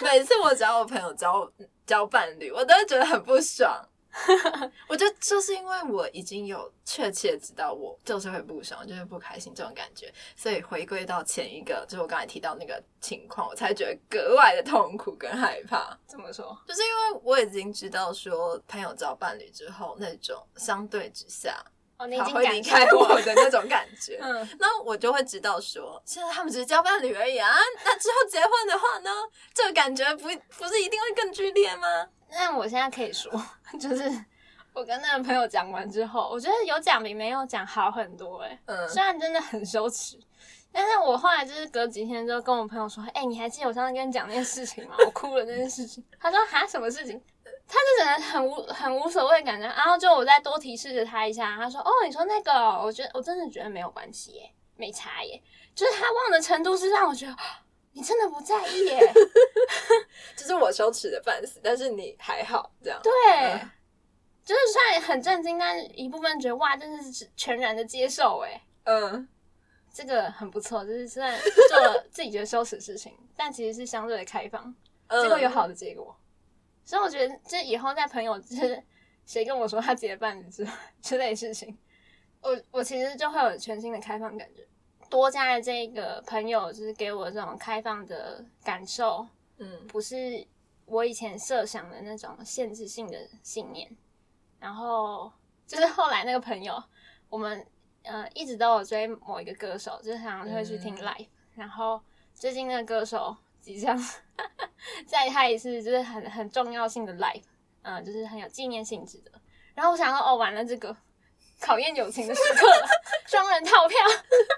每次我找我朋友交交伴侣，我都会觉得很不爽。我觉得就是因为我已经有确切知道我就是会不爽，就是不开心这种感觉，所以回归到前一个，就是我刚才提到那个情况，我才觉得格外的痛苦跟害怕。怎么说？就是因为我已经知道说，朋友交伴侣之后，那种相对之下。哦他会离开我的那种感觉，嗯，那我就会知道说，现在他们只是交伴侣而已啊。那之后结婚的话呢，这个感觉不不是一定会更剧烈吗？那我现在可以说，就是我跟那个朋友讲完之后，我觉得有讲比没有讲好很多。哎，嗯，虽然真的很羞耻，但是我后来就是隔几天之后跟我朋友说，哎，你还记得我上次跟你讲那件事情吗？我哭了那件事情。他说哈，什么事情？他就整个很无很无所谓感觉，然后就我再多提示着他一下，他说：“哦，你说那个，我觉得我真的觉得没有关系耶，没差耶。”就是他忘的程度是让我觉得 你真的不在意耶，就是我羞耻的半死，但是你还好这样。对，就是虽然很震惊，但一部分觉得哇，真的是全然的接受哎。嗯，这个很不错，就是虽然做了自己觉得羞耻的事情，但其实是相对的开放，结果有好的结果。所以我觉得，这以后在朋友就是谁跟我说他结伴之之类事情，我我其实就会有全新的开放感觉。多加了这个朋友，就是给我这种开放的感受，嗯，不是我以前设想的那种限制性的信念。然后就是后来那个朋友，我们呃一直都有追某一个歌手，就是常常会去听 live。然后最近那个歌手。即将再开一次，就是很很重要性的 live，嗯，就是很有纪念性质的。然后我想说，哦，完了这个考验友情的时刻，双人套票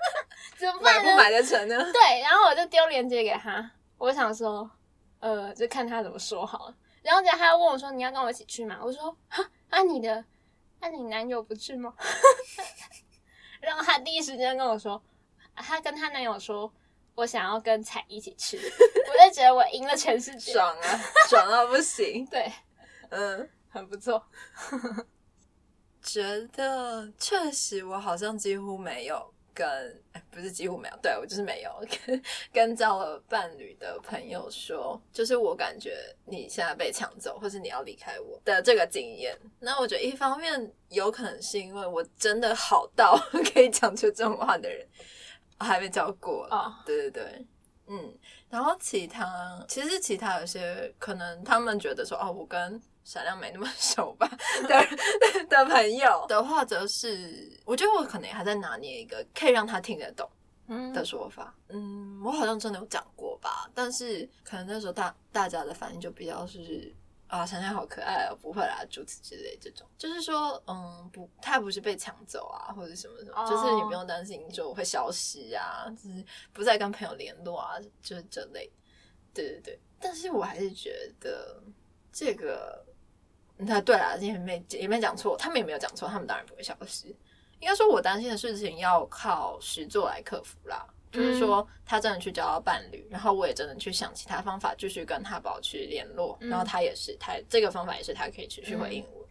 怎么办呢？不买得成呢？对，然后我就丢链接给他，我想说，呃，就看他怎么说好了。然后他又问我说：“你要跟我一起去吗？”我说：“哈，那你的，那你男友不去吗？”然后他第一时间跟我说，他跟他男友说。我想要跟彩一起去，我就觉得我赢了全世界，爽啊，爽到不行。对，嗯，很不错。觉得确实，我好像几乎没有跟，不是几乎没有，对我就是没有跟跟交了伴侣的朋友说，就是我感觉你现在被抢走，或是你要离开我的这个经验。那我觉得一方面有可能是因为我真的好到 可以讲出这种话的人。还没交过啊！对对对，嗯，然后其他其实其他有些可能他们觉得说哦，我跟闪亮没那么熟吧 的 的朋友的话，则是我觉得我可能还在拿捏一个可以让他听得懂的说法。嗯，我好像真的有讲过吧，但是可能那时候大大家的反应就比较是。啊，想想好可爱哦，不会啦，诸此之类这种，就是说，嗯，不，他不是被抢走啊，或者什么什么，就是你不用担心就会消失啊，就是不再跟朋友联络啊，就是这类。对对对，但是我还是觉得这个，那对啦，也没也没讲错，他们也没有讲错，他们当然不会消失。应该说，我担心的事情要靠实做来克服啦。就是说，他真的去找到伴侣，然后我也真的去想其他方法继续跟他保持联络，然后他也是，他这个方法也是他可以持续回应我。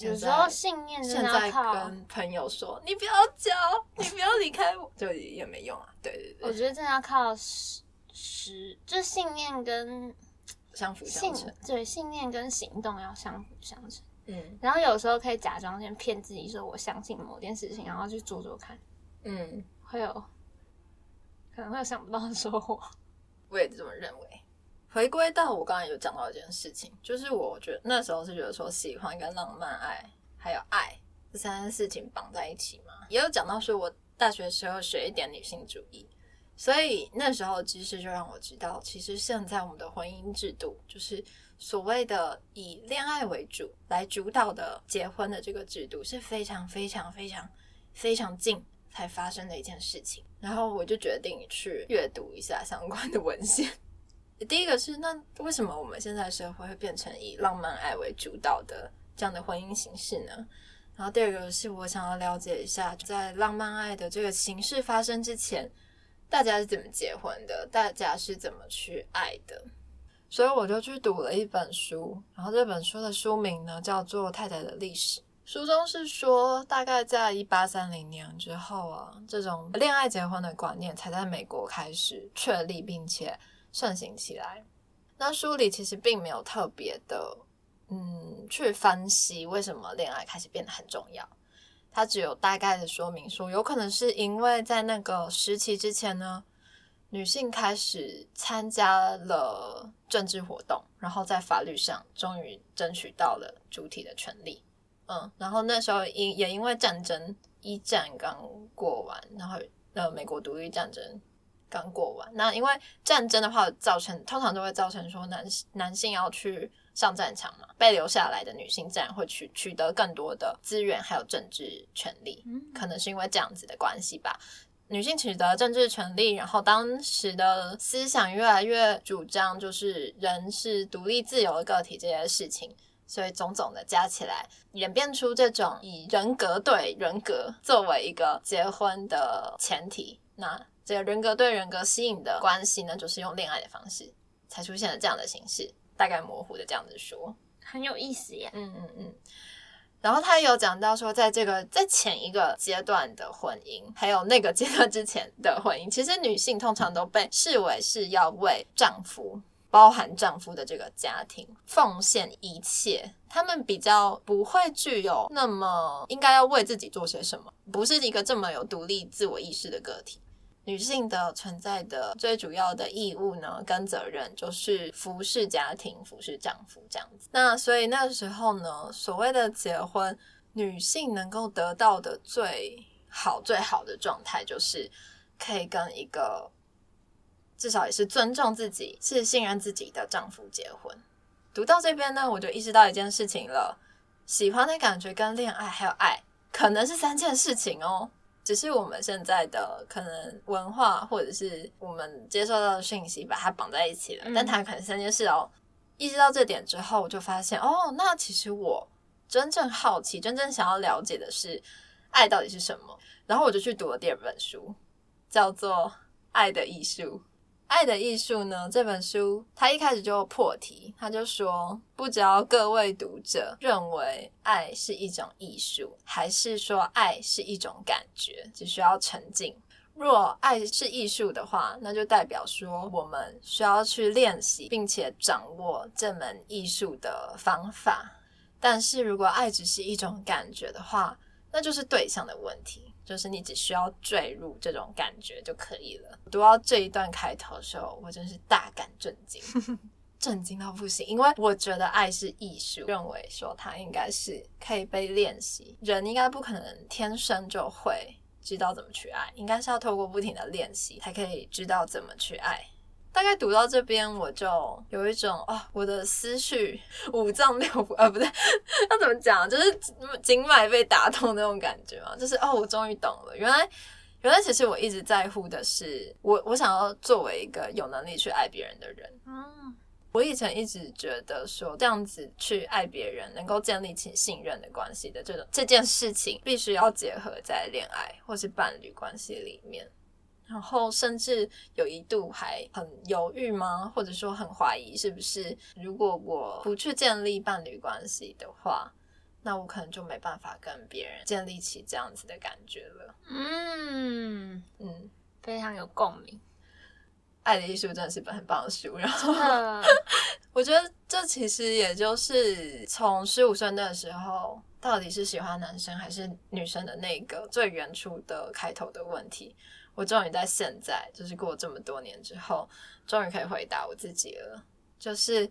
有时候信念现在跟朋友说，你不要交，你不要离开我，就也没用啊。对对对，我觉得真的要靠实实，就信念跟相辅相成。对，信念跟行动要相辅相成。嗯，然后有时候可以假装先骗自己说我相信某件事情，然后去做做看。嗯，会有。可能会有想不到的收获，我也这么认为。回归到我刚才有讲到一件事情，就是我觉得那时候是觉得说喜欢跟浪漫爱还有爱这三件事情绑在一起嘛。也有讲到说我大学时候学一点女性主义，所以那时候知识就让我知道，其实现在我们的婚姻制度就是所谓的以恋爱为主来主导的结婚的这个制度是非常非常非常非常近。才发生的一件事情，然后我就决定去阅读一下相关的文献。第一个是，那为什么我们现在社会会变成以浪漫爱为主导的这样的婚姻形式呢？然后第二个是我想要了解一下，在浪漫爱的这个形式发生之前，大家是怎么结婚的？大家是怎么去爱的？所以我就去读了一本书，然后这本书的书名呢叫做《太太的历史》。书中是说，大概在一八三零年之后啊，这种恋爱结婚的观念才在美国开始确立，并且盛行起来。那书里其实并没有特别的，嗯，去分析为什么恋爱开始变得很重要。它只有大概的说明说，有可能是因为在那个时期之前呢，女性开始参加了政治活动，然后在法律上终于争取到了主体的权利。嗯，然后那时候因也因为战争，一战刚过完，然后呃美国独立战争刚过完，那因为战争的话，造成通常都会造成说男男性要去上战场嘛，被留下来的女性自然会取取得更多的资源还有政治权利，可能是因为这样子的关系吧。女性取得政治权利，然后当时的思想越来越主张就是人是独立自由的个体这些事情。所以种种的加起来，演变出这种以人格对人格作为一个结婚的前提。那这个人格对人格吸引的关系呢，就是用恋爱的方式才出现了这样的形式。大概模糊的这样子说，很有意思耶。嗯嗯嗯。然后他也有讲到说，在这个在前一个阶段的婚姻，还有那个阶段之前的婚姻，其实女性通常都被视为是要为丈夫。包含丈夫的这个家庭，奉献一切，他们比较不会具有那么应该要为自己做些什么，不是一个这么有独立自我意识的个体。女性的存在的最主要的义务呢，跟责任就是服侍家庭、服侍丈夫这样子。那所以那个时候呢，所谓的结婚，女性能够得到的最好、最好的状态，就是可以跟一个。至少也是尊重自己、是信任自己的丈夫结婚。读到这边呢，我就意识到一件事情了：喜欢的感觉跟恋爱还有爱，可能是三件事情哦。只是我们现在的可能文化或者是我们接受到的讯息把它绑在一起了，但它可能三件事哦。意识到这点之后，我就发现哦，那其实我真正好奇、真正想要了解的是爱到底是什么。然后我就去读了第二本书，叫做《爱的艺术》。爱的艺术呢？这本书他一开始就破题，他就说：不知道各位读者认为爱是一种艺术，还是说爱是一种感觉，只需要沉浸。若爱是艺术的话，那就代表说我们需要去练习，并且掌握这门艺术的方法。但是如果爱只是一种感觉的话，那就是对象的问题。就是你只需要坠入这种感觉就可以了。读到这一段开头的时候，我真是大感震惊，震惊到不行。因为我觉得爱是艺术，认为说它应该是可以被练习，人应该不可能天生就会知道怎么去爱，应该是要透过不停的练习才可以知道怎么去爱。大概读到这边，我就有一种啊，我的思绪五脏六腑，呃，不对，要怎么讲？就是经脉被打通那种感觉嘛。就是哦，我终于懂了，原来，原来其实我一直在乎的是，我我想要作为一个有能力去爱别人的人。嗯，我以前一直觉得说，这样子去爱别人，能够建立起信任的关系的这种这件事情，必须要结合在恋爱或是伴侣关系里面。然后甚至有一度还很犹豫吗？或者说很怀疑，是不是如果我不去建立伴侣关系的话，那我可能就没办法跟别人建立起这样子的感觉了。嗯嗯，非常有共鸣。《爱的艺术》真的是本很棒的书。然后我觉得这其实也就是从十五岁那时候，到底是喜欢男生还是女生的那个最原初的开头的问题。我终于在现在，就是过这么多年之后，终于可以回答我自己了。就是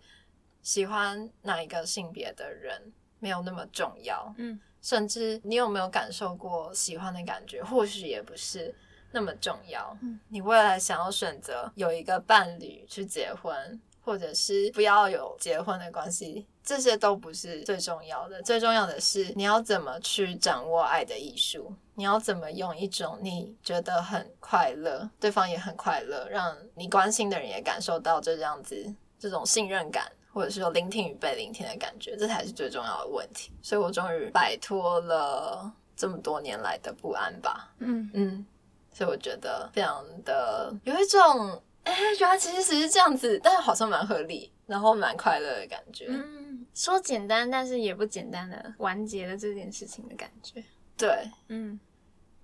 喜欢哪一个性别的人没有那么重要，嗯，甚至你有没有感受过喜欢的感觉，或许也不是那么重要。嗯，你未来想要选择有一个伴侣去结婚。或者是不要有结婚的关系，这些都不是最重要的。最重要的是你要怎么去掌握爱的艺术，你要怎么用一种你觉得很快乐，对方也很快乐，让你关心的人也感受到这样子这种信任感，或者是说聆听与被聆听的感觉，这才是最重要的问题。所以我终于摆脱了这么多年来的不安吧。嗯嗯，所以我觉得非常的有一种。哎，原来其实只是这样子，但是好像蛮合理，然后蛮快乐的感觉。嗯，说简单，但是也不简单的完结了这件事情的感觉。对，嗯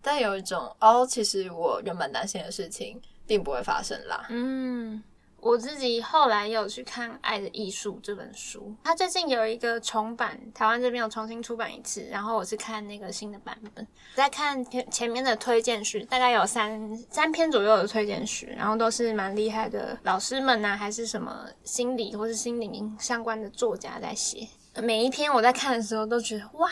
但有一种哦，其实我原本担心的事情并不会发生啦。嗯，我自己后来有去看《爱的艺术》这本书，它最近有一个重版，台湾这边有重新出版一次，然后我是看那个新的版本，在看前前面的推荐序，大概有三三篇左右的推荐序，然后都是蛮厉害的老师们呐、还是什么心理或是心灵相关的作家在写，每一篇我在看的时候都觉得哇。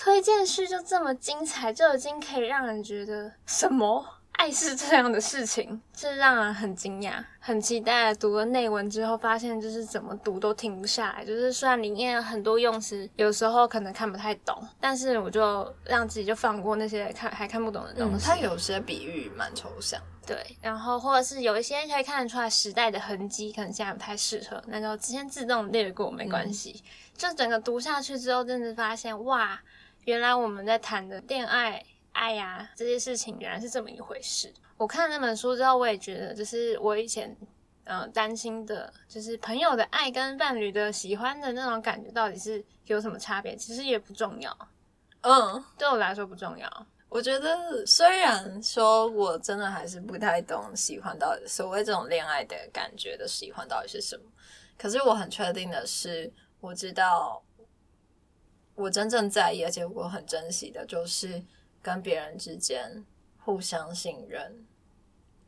推荐序就这么精彩，就已经可以让人觉得什么爱是这样的事情，这让人很惊讶，很期待。读了内文之后，发现就是怎么读都停不下来。就是虽然里面很多用词，有时候可能看不太懂，但是我就让自己就放过那些看还看不懂的东嗯，西。它有些比喻蛮抽象。对，然后或者是有一些可以看得出来时代的痕迹，可能现在不太适合，那就先自动略过没关系。就整个读下去之后，真的发现哇，原来我们在谈的恋爱、爱呀、这些事情，原来是这么一回事。我看那本书之后，我也觉得，就是我以前呃担心的，就是朋友的爱跟伴侣的喜欢的那种感觉，到底是有什么差别？其实也不重要，嗯，对我来说不重要。我觉得虽然说我真的还是不太懂喜欢到底所谓这种恋爱的感觉的喜欢到底是什么，可是我很确定的是，我知道我真正在意，而且我很珍惜的，就是跟别人之间互相信任。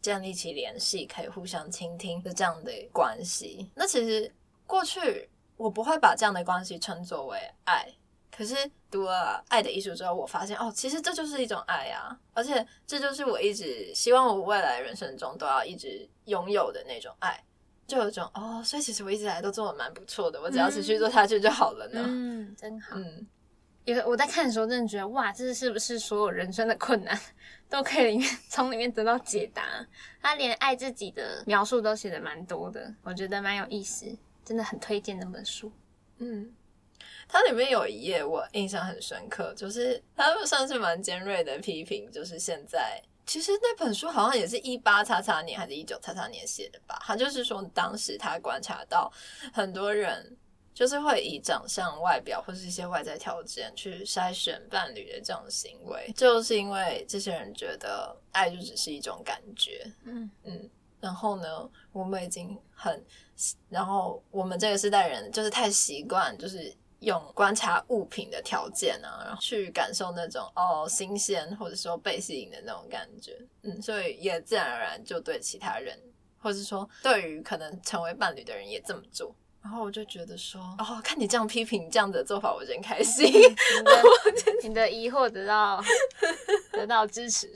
建立起联系，可以互相倾听的这样的关系。那其实过去我不会把这样的关系称作为爱，可是读了《爱的艺术》之后，我发现哦，其实这就是一种爱啊，而且这就是我一直希望我未来人生中都要一直拥有的那种爱，就有一种哦，所以其实我一直以来都做的蛮不错的，我只要持续做下去就好了呢。嗯，真好。嗯，有我在看的时候，真的觉得哇，这是不是所有人生的困难都可以从里面得到解答？他连爱自己的描述都写的蛮多的，我觉得蛮有意思，真的很推荐那本书。嗯，它里面有一页我印象很深刻，就是它算是蛮尖锐的批评，就是现在其实那本书好像也是一八叉叉年还是一九叉叉年写的吧？他就是说当时他观察到很多人就是会以长相、外表或是一些外在条件去筛选伴侣的这种行为，就是因为这些人觉得爱就只是一种感觉，嗯嗯，然后呢，我们已经很，然后我们这个时代人就是太习惯，就是用观察物品的条件啊，然后去感受那种哦新鲜或者说被吸引的那种感觉，嗯，所以也自然而然就对其他人，或者说对于可能成为伴侣的人也这么做。然后我就觉得说，哦，看你这样批评这样子的做法，我真开心。你的 你的疑惑得到 得到支持。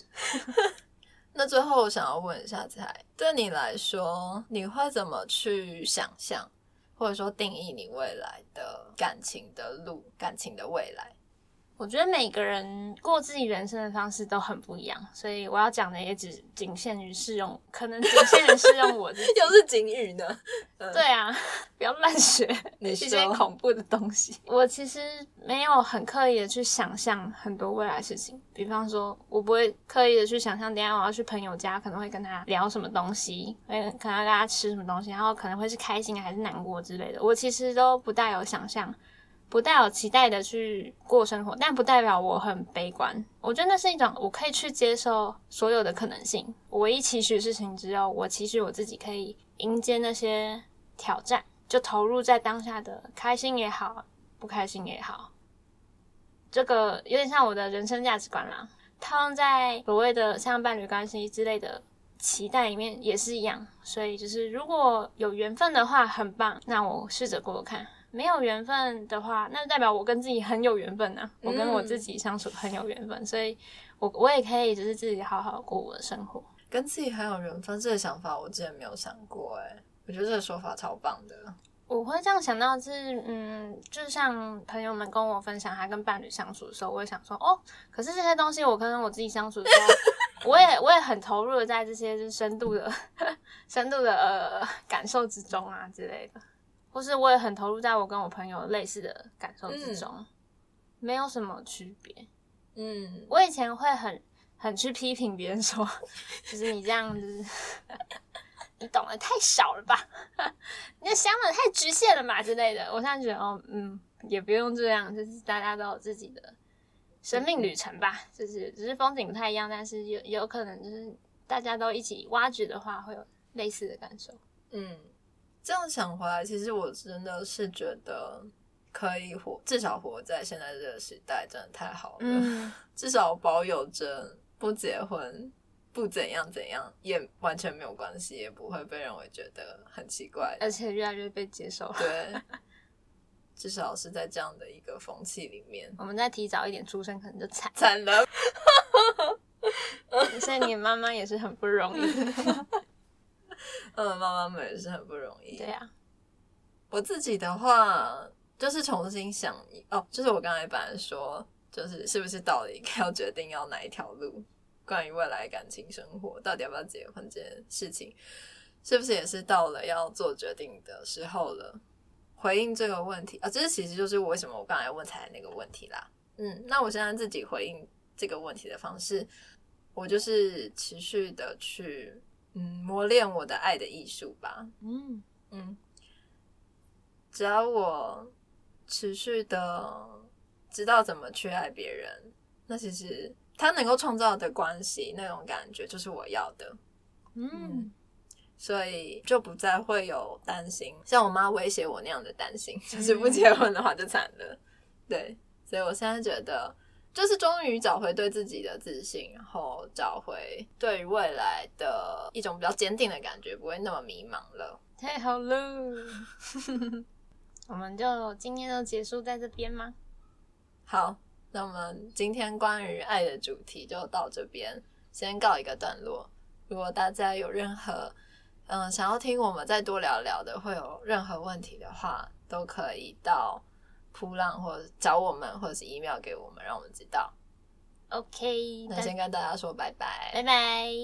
那最后我想要问一下彩，对你来说，你会怎么去想象，或者说定义你未来的感情的路、感情的未来？我觉得每个人过自己人生的方式都很不一样，所以我要讲的也只仅限于适用，可能仅限于适用我自己。又是警语呢？对啊，不要乱学 你一些恐怖的东西。我其实没有很刻意的去想象很多未来事情，比方说，我不会刻意的去想象，等一下我要去朋友家，可能会跟他聊什么东西，会可能要跟他吃什么东西，然后可能会是开心还是难过之类的。我其实都不带有想象。不带有期待的去过生活，但不代表我很悲观。我觉得那是一种我可以去接受所有的可能性。我唯一期许的事情只有我期许我自己可以迎接那些挑战，就投入在当下的开心也好，不开心也好。这个有点像我的人生价值观啦，套用在所谓的像伴侣关系之类的期待里面也是一样。所以就是如果有缘分的话，很棒，那我试着过过看。没有缘分的话，那就代表我跟自己很有缘分啊！我跟我自己相处很有缘分，所以我我也可以就是自己好好过我的生活。跟自己很有缘分，这个想法我之前没有想过，哎，我觉得这个说法超棒的。我会这样想到是，嗯，就像朋友们跟我分享他跟伴侣相处的时候，我会想说，哦，可是这些东西我跟我自己相处的时候，我也我也很投入的在这些就是深度的 深度的呃感受之中啊之类的。或是我也很投入在我跟我朋友类似的感受之中，嗯、没有什么区别。嗯，我以前会很很去批评别人说，就是你这样子，你懂得太少了吧？你的想法太局限了嘛之类的。我现在觉得哦，嗯，也不用这样，就是大家都有自己的生命旅程吧，就是只是风景不太一样，但是有有可能就是大家都一起挖掘的话，会有类似的感受。嗯，这样想回来，其实我真的是觉得可以活，至少活在现在这个时代，真的太好了。嗯，至少保有着不结婚、不怎样怎样，也完全没有关系，也不会被认为觉得很奇怪。而且越来越被接受。对，至少是在这样的一个风气里面，我们再提早一点出生，可能就惨。惨了。所以你妈妈也是很不容易。嗯，妈妈们也是很不容易。对呀、我自己的话，就是重新想哦，就是我刚才本来说，就是是不是到底要决定要哪一条路，关于未来感情生活，到底要不要结婚这件事情，是不是也是到了要做决定的时候了？回应这个问题啊，这其实就是我为什么我刚才问才那个问题啦。嗯，那我现在自己回应这个问题的方式，我就是持续的去嗯磨练我的爱的艺术吧。嗯，嗯，只要我持续的知道怎么去爱别人，那其实他能够创造的关系那种感觉就是我要的。嗯，所以就不再会有担心，像我妈威胁我那样的担心，就是不结婚的话就惨了。对，所以我现在觉得，就是终于找回对自己的自信，然后找回对于未来的一种比较坚定的感觉，不会那么迷茫了。太好了。我们就今天就结束在这边吗？好，那我们今天关于爱的主题就到这边，先告一个段落。如果大家有任何嗯想要听我们再多聊聊的，会有任何问题的话，都可以到扑浪或者找我们，或者是 email 给我们，让我们知道。OK，那先跟大家说拜拜，拜拜。